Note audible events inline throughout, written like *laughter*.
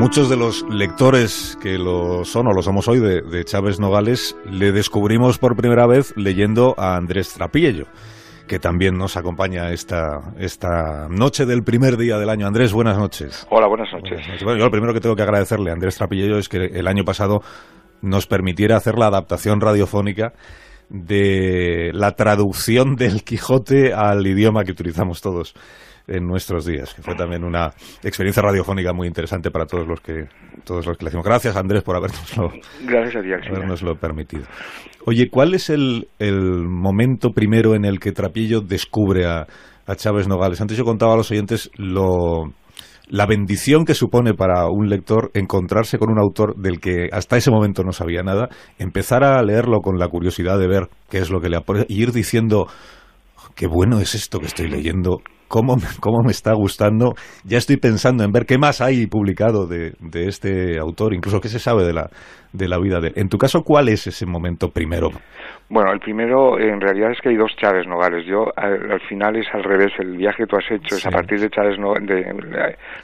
Muchos de los lectores que lo son o lo somos hoy de, Chávez Nogales le descubrimos por primera vez leyendo a Andrés Trapiello que también nos acompaña esta, esta noche del primer día del año. Andrés, buenas noches. Hola, buenas noches. Bueno, yo lo primero que tengo que agradecerle a Andrés Trapillello es que el año pasado nos permitiera hacer la adaptación radiofónica de la traducción del Quijote al idioma que utilizamos todos en nuestros días, que fue también una experiencia radiofónica muy interesante para todos los que todos los que le decimos. Gracias, Andrés, por habernoslo, Gracias a permitido. Oye, ¿cuál es el, momento primero en el que Trapillo descubre a, a Chávez Nogales? Antes yo contaba a los oyentes lo, la bendición que supone para un lector encontrarse con un autor del que hasta ese momento no sabía nada, empezar a leerlo con la curiosidad de ver qué es lo que le aporta y ir diciendo qué bueno es esto que estoy leyendo, cómo, cómo me está gustando. Ya estoy pensando en ver qué más hay publicado de, de este autor, incluso qué se sabe de la, de la vida de él. En tu caso, ¿cuál es ese momento primero? Bueno, el primero en realidad es que hay dos Chávez Nogales. Yo al, final es al revés. El viaje que tú has hecho es a partir de Chávez de,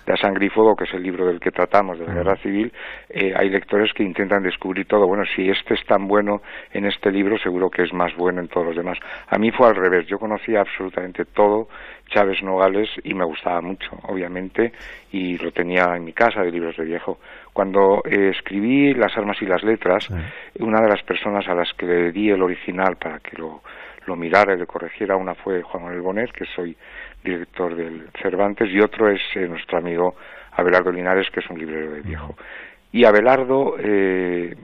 de, A Sangre y Fuego, que es el libro del que tratamos, de la Guerra Civil. Eh, hay lectores que intentan descubrir todo. Bueno, si este es tan bueno en este libro, seguro que es más bueno en todos los demás. A mí fue al revés. Yo conocía absolutamente todo Chávez Nogales y me gustaba mucho, obviamente, y lo tenía en mi casa de libros de viejo. Cuando eh, escribí Las armas y las letras, una de las personas a las que le di el original para que lo, lo mirara y le corrigiera, una fue Juan Manuel Bonet, que soy director del Cervantes, y otro es eh, nuestro amigo Abelardo Linares, que es un librero de viejo. Y Abelardo eh,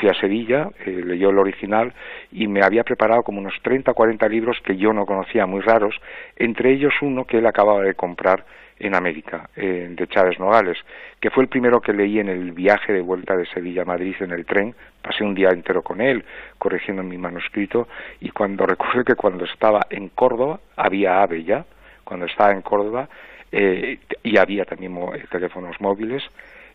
fui a Sevilla, eh, leyó el original y me había preparado como unos 30 o 40 libros que yo no conocía, muy raros, entre ellos uno que él acababa de comprar en América, eh, de Chávez Nogales, que fue el primero que leí en el viaje de vuelta de Sevilla a Madrid en el tren. Pasé un día entero con él, corrigiendo mi manuscrito, y cuando *laughs* recuerdo que cuando estaba en Córdoba, había AVE ya, cuando estaba en Córdoba, eh, y había también teléfonos móviles,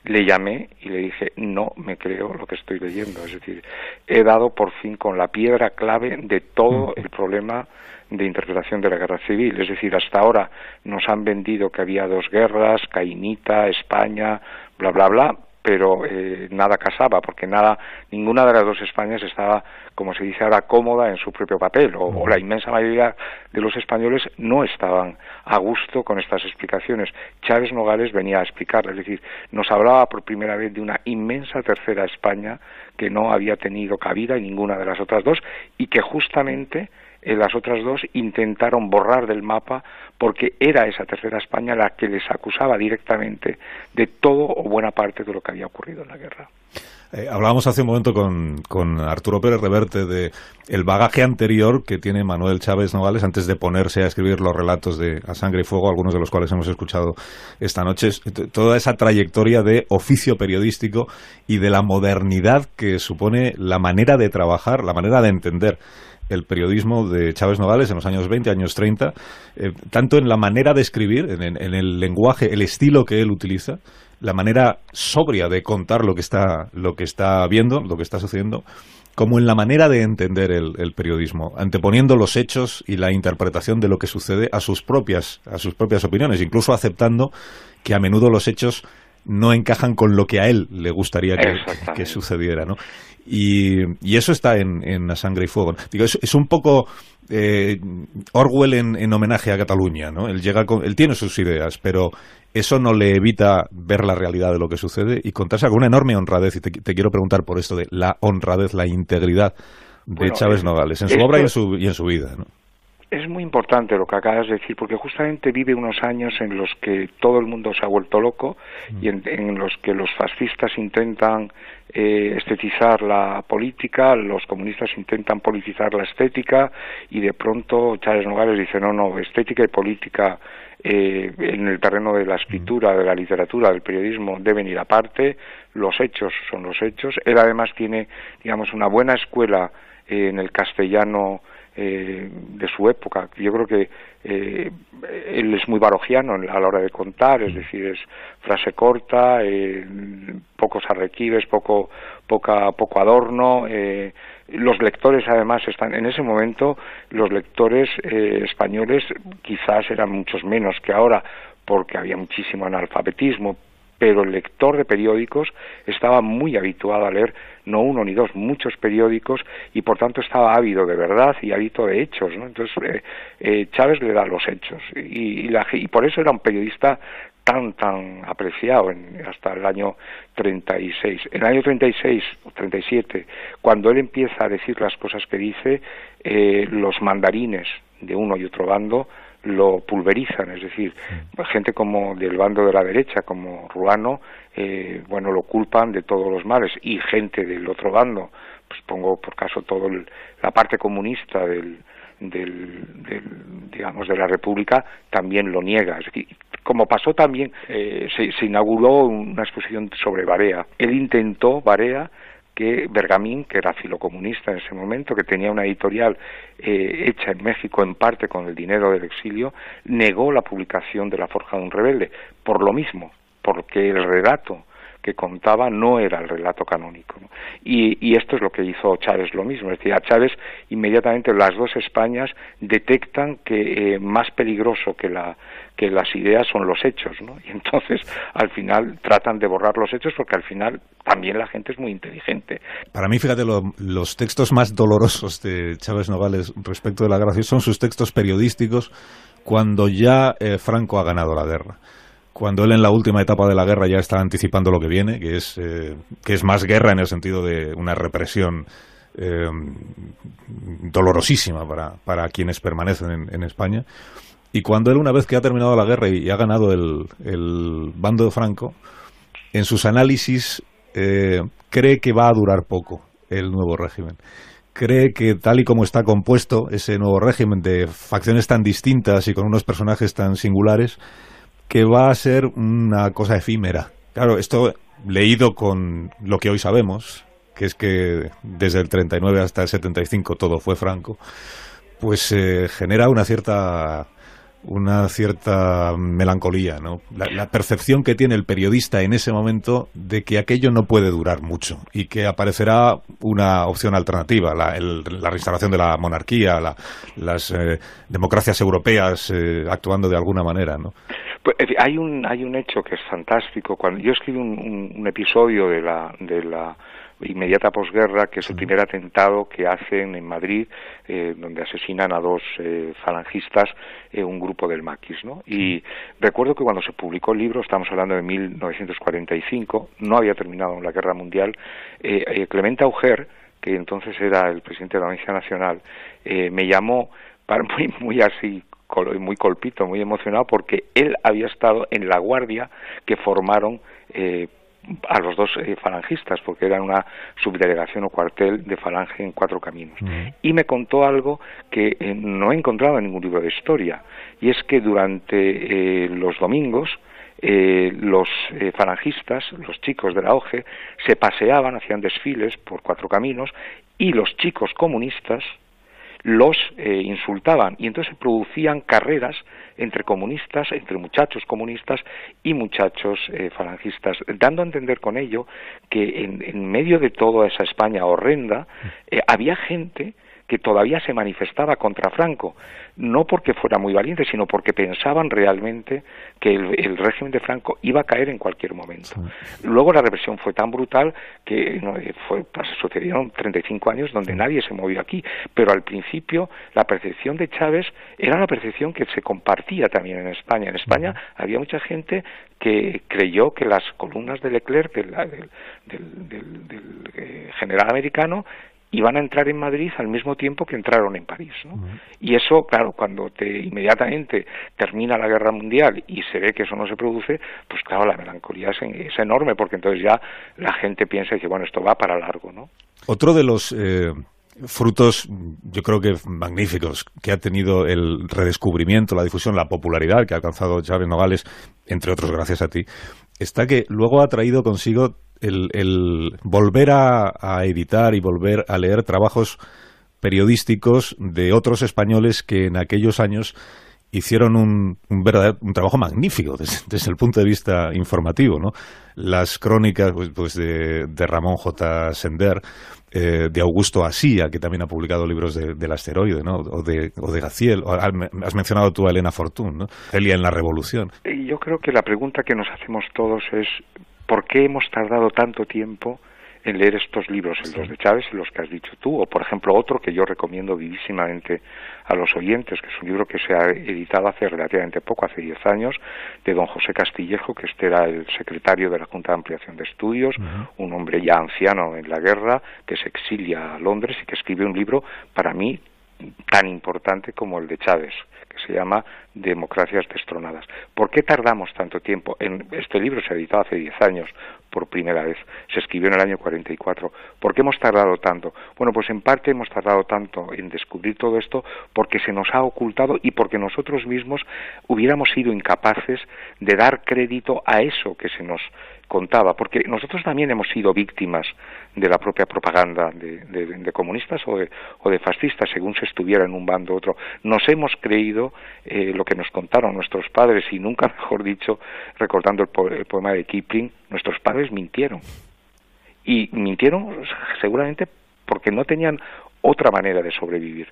le llamé y le dije, no me creo lo que estoy leyendo. Es decir, he dado por fin con la piedra clave de todo mm. el problema de interpretación de la guerra civil. Es decir, hasta ahora nos han vendido que había dos guerras, Cainita, España, bla, bla, bla, pero eh, nada casaba, porque nada, ninguna de las dos Españas estaba, como se dice ahora, cómoda en su propio papel, o, la inmensa mayoría de los españoles no estaban a gusto con estas explicaciones. Chávez Nogales venía a explicar, es decir, nos hablaba por primera vez de una inmensa tercera España que no había tenido cabida en ninguna de las otras dos y que justamente en las otras dos intentaron borrar del mapa porque era esa tercera España la que les acusaba directamente de todo o buena parte de lo que había ocurrido en la guerra. Eh, hablábamos hace un momento con, con, Arturo Pérez Reverte de el bagaje anterior que tiene Manuel Chávez Nogales antes de ponerse a escribir los relatos de A Sangre y Fuego, algunos de los cuales hemos escuchado esta noche. Toda esa trayectoria de oficio periodístico y de la modernidad que supone la manera de trabajar, la manera de entender el periodismo de Chávez Nogales en los años 20, años 30, eh, tanto en la manera de escribir, en, el lenguaje, el estilo que él utiliza, la manera sobria de contar lo que está, lo que está viendo, lo que está sucediendo, como en la manera de entender el, el, periodismo, anteponiendo los hechos y la interpretación de lo que sucede a sus propias, a sus propias opiniones, incluso aceptando que a menudo los hechos no encajan con lo que a él le gustaría que, sucediera, ¿no? Y, eso está en, en Sangre y Fuego. Digo, es, un poco eh, Orwell en, homenaje a Cataluña, ¿no? Él, llega él tiene sus ideas, pero eso no le evita ver la realidad de lo que sucede y contarse con una enorme honradez. Y te, quiero preguntar por esto de la honradez, la integridad de Chávez Nogales, en su obra y en su, y en su vida, ¿no? Es muy importante lo que acabas de decir, porque justamente vive unos años en los que todo el mundo se ha vuelto loco y en, los que los fascistas intentan eh, estetizar la política, los comunistas intentan politizar la estética y de pronto Chávez Nogales dice no, no, estética y política eh, en el terreno de la escritura, de la literatura, del periodismo deben ir aparte, los hechos son los hechos. Él además tiene, digamos, una buena escuela eh, en el castellano eh, de su época. Yo creo que eh, él es muy barogiano a la hora de contar, es decir, es frase corta, eh, pocos arrequives, poco, poca, poco adorno. Eh, los lectores, además, están en ese momento, los lectores eh, españoles quizás eran muchos menos que ahora, porque había muchísimo analfabetismo, pero el lector de periódicos estaba muy habituado a leer no uno ni dos, muchos periódicos y por tanto estaba ávido de verdad y ávido de hechos. ¿no? Entonces eh, eh, Chávez le da los hechos y, y, por eso era un periodista tan tan apreciado en, hasta el año 36. En el año 36 o 37, cuando él empieza a decir las cosas que dice, eh, los mandarines de uno y otro bando lo pulverizan, es decir, gente como del bando de la derecha, como Ruano, eh, bueno, lo culpan de todos los males y gente del otro bando, pues pongo por caso todo la parte comunista del, del, digamos de la República también lo niega. Es decir, como pasó también, eh, se, se, inauguró una exposición sobre Barea. Él intentó, Barea, que Bergamín, que era filocomunista en ese momento, que tenía una editorial eh, hecha en México en parte con el dinero del exilio, negó la publicación de La Forja de un Rebelde, por lo mismo, porque el relato que contaba no era el relato canónico. Y, esto es lo que hizo Chávez lo mismo, es decir, a Chávez inmediatamente las dos Españas detectan que eh, más peligroso que, la, que las ideas son los hechos, ¿no? Y entonces al final tratan de borrar los hechos porque al final también la gente es muy inteligente. Para mí, fíjate, los textos más dolorosos de Chávez Nogales respecto de la gracia son sus textos periodísticos cuando ya eh, Franco ha ganado la guerra cuando él en la última etapa de la guerra ya está anticipando lo que viene, que es, eh, que es más guerra en el sentido de una represión eh, dolorosísima para, para quienes permanecen en, España. Y cuando él, una vez que ha terminado la guerra y, ha ganado el, el, bando de Franco, en sus análisis eh, cree que va a durar poco el nuevo régimen. Cree que tal y como está compuesto ese nuevo régimen de facciones tan distintas y con unos personajes tan singulares, que va a ser una cosa efímera. Claro, esto leído con lo que hoy sabemos, que es que desde el 39 hasta el 75 todo fue franco, pues eh, genera una cierta una cierta melancolía, ¿no? La, percepción que tiene el periodista en ese momento de que aquello no puede durar mucho y que aparecerá una opción alternativa, la, reinstalación de la monarquía, las eh, democracias europeas eh, actuando de alguna manera, ¿no? Pues, hay un hay un hecho que es fantástico. Cuando yo escribí un, episodio de la de la inmediata posguerra, que es el primer atentado que hacen en Madrid, eh, donde asesinan a dos eh, falangistas, eh, un grupo del maquis, ¿no? Y recuerdo que cuando se publicó el libro, estamos hablando de 1945, no había terminado la guerra mundial, Clemente Auger, que entonces era el presidente de la Audiencia Nacional, me llamó para muy, muy así muy colpito, muy emocionado, porque él había estado en la guardia que formaron eh, a los dos eh, falangistas, porque era una subdelegación o cuartel de falange en cuatro caminos. Y me contó algo que eh, no he encontrado en ningún libro de historia, y es que durante los domingos, los falangistas, los chicos de la OGE, se paseaban, hacían desfiles por cuatro caminos, y los chicos comunistas, los eh, insultaban. Y entonces se producían carreras entre comunistas, entre muchachos comunistas y muchachos eh, falangistas, dando a entender con ello que en, medio de toda esa España horrenda eh, había gente que todavía se manifestaba contra Franco, no porque fuera muy valiente, sino porque pensaban realmente que el, régimen de Franco iba a caer en cualquier momento. Luego la represión fue tan brutal que no, eh, fue, sucedieron 35 años donde nadie se movió aquí, pero al principio la percepción de Chávez era una percepción que se compartía también en España. En España había mucha gente que creyó que las columnas de Leclerc, del, del, eh, general americano, y van a entrar en Madrid al mismo tiempo que entraron en París. ¿no? Y eso, claro, cuando te inmediatamente termina la guerra mundial y se ve que eso no se produce, pues claro, la melancolía es, enorme, porque entonces ya la gente piensa que, bueno, esto va para largo. ¿no? Otro de los. Eh, frutos, yo creo que magníficos, que ha tenido el redescubrimiento, la difusión, la popularidad que ha alcanzado Chávez Nogales, entre otros gracias a ti, está que luego ha traído consigo el, volver a, editar y volver a leer trabajos periodísticos de otros españoles que en aquellos años hicieron un, un, verdadero, un trabajo magnífico *laughs* desde, el punto de vista informativo, ¿no? Las crónicas pues, pues de, de, Ramón J. Sender, eh, de Augusto Asía, que también ha publicado libros de, del asteroide, ¿no? O de, o de Gaciel, has mencionado tú a Elena Fortún, ¿no? En la Revolución. Yo creo que la pregunta que nos hacemos todos es ¿por qué hemos tardado tanto tiempo en leer estos libros, en los de Chávez y los que has dicho tú, o por ejemplo otro que yo recomiendo vivísimamente a los oyentes, que es un libro que se ha editado hace relativamente poco, hace diez años, de don José Castillejo, que este era el secretario de la Junta de Ampliación de Estudios, un hombre ya anciano en la guerra, que se exilia a Londres y que escribe un libro para mí tan importante como el de Chávez, se llama Democracias destronadas. ¿Por qué tardamos tanto tiempo? Este libro se editó hace 10 años por primera vez, se escribió en el año 44. ¿Por qué hemos tardado tanto? Bueno, pues en parte hemos tardado tanto en descubrir todo esto porque se nos ha ocultado y porque nosotros mismos hubiéramos sido incapaces de dar crédito a eso que se nos contaba, porque nosotros también hemos sido víctimas de la propia propaganda de, comunistas o de, o de, fascistas, según se estuviera en un bando u otro. Nos hemos creído eh, lo que nos contaron nuestros padres y nunca *laughs* mejor dicho, recordando el poema de Kipling, nuestros padres mintieron. Y mintieron seguramente porque no tenían otra manera de sobrevivir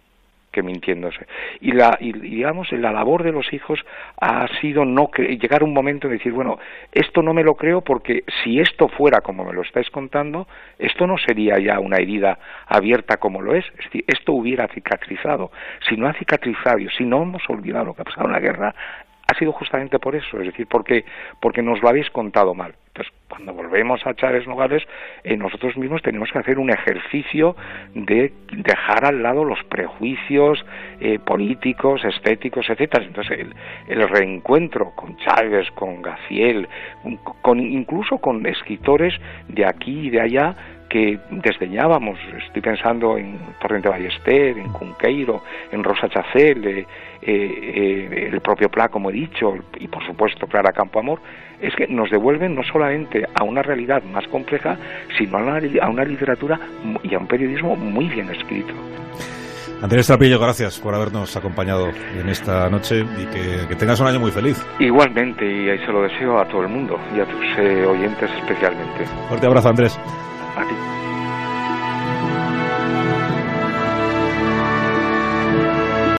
que mintiéndose. Y, la, y, digamos, la labor de los hijos ha sido no llegar a un momento de decir, bueno, esto no me lo creo porque si esto fuera como me lo estáis contando, esto no sería ya una herida abierta como lo es, es decir, esto hubiera cicatrizado. Si no ha cicatrizado, si no hemos olvidado lo que ha pasado en la guerra, ha sido justamente por eso, es decir, porque, porque nos lo habéis contado mal. Entonces, cuando volvemos a Chávez Nogales, eh, nosotros mismos tenemos que hacer un ejercicio de dejar al lado los prejuicios eh, políticos, estéticos, etcétera. Entonces, el, reencuentro con Chávez, con Gaciel, con, incluso con escritores de aquí y de allá, que desdeñábamos. Estoy pensando en Torrente Ballester, en Cunqueiro, en Rosa Chacel, eh, eh, el propio Pla, como he dicho, y por supuesto Clara Campoamor, es que nos devuelven no solamente a una realidad más compleja, sino a una, a una literatura y a un periodismo muy bien escrito. Andrés Trapillo, gracias por habernos acompañado en esta noche y que, tengas un año muy feliz. Igualmente, y ahí se lo deseo a todo el mundo y a tus eh, oyentes especialmente. Fuerte abrazo, Andrés. A ti.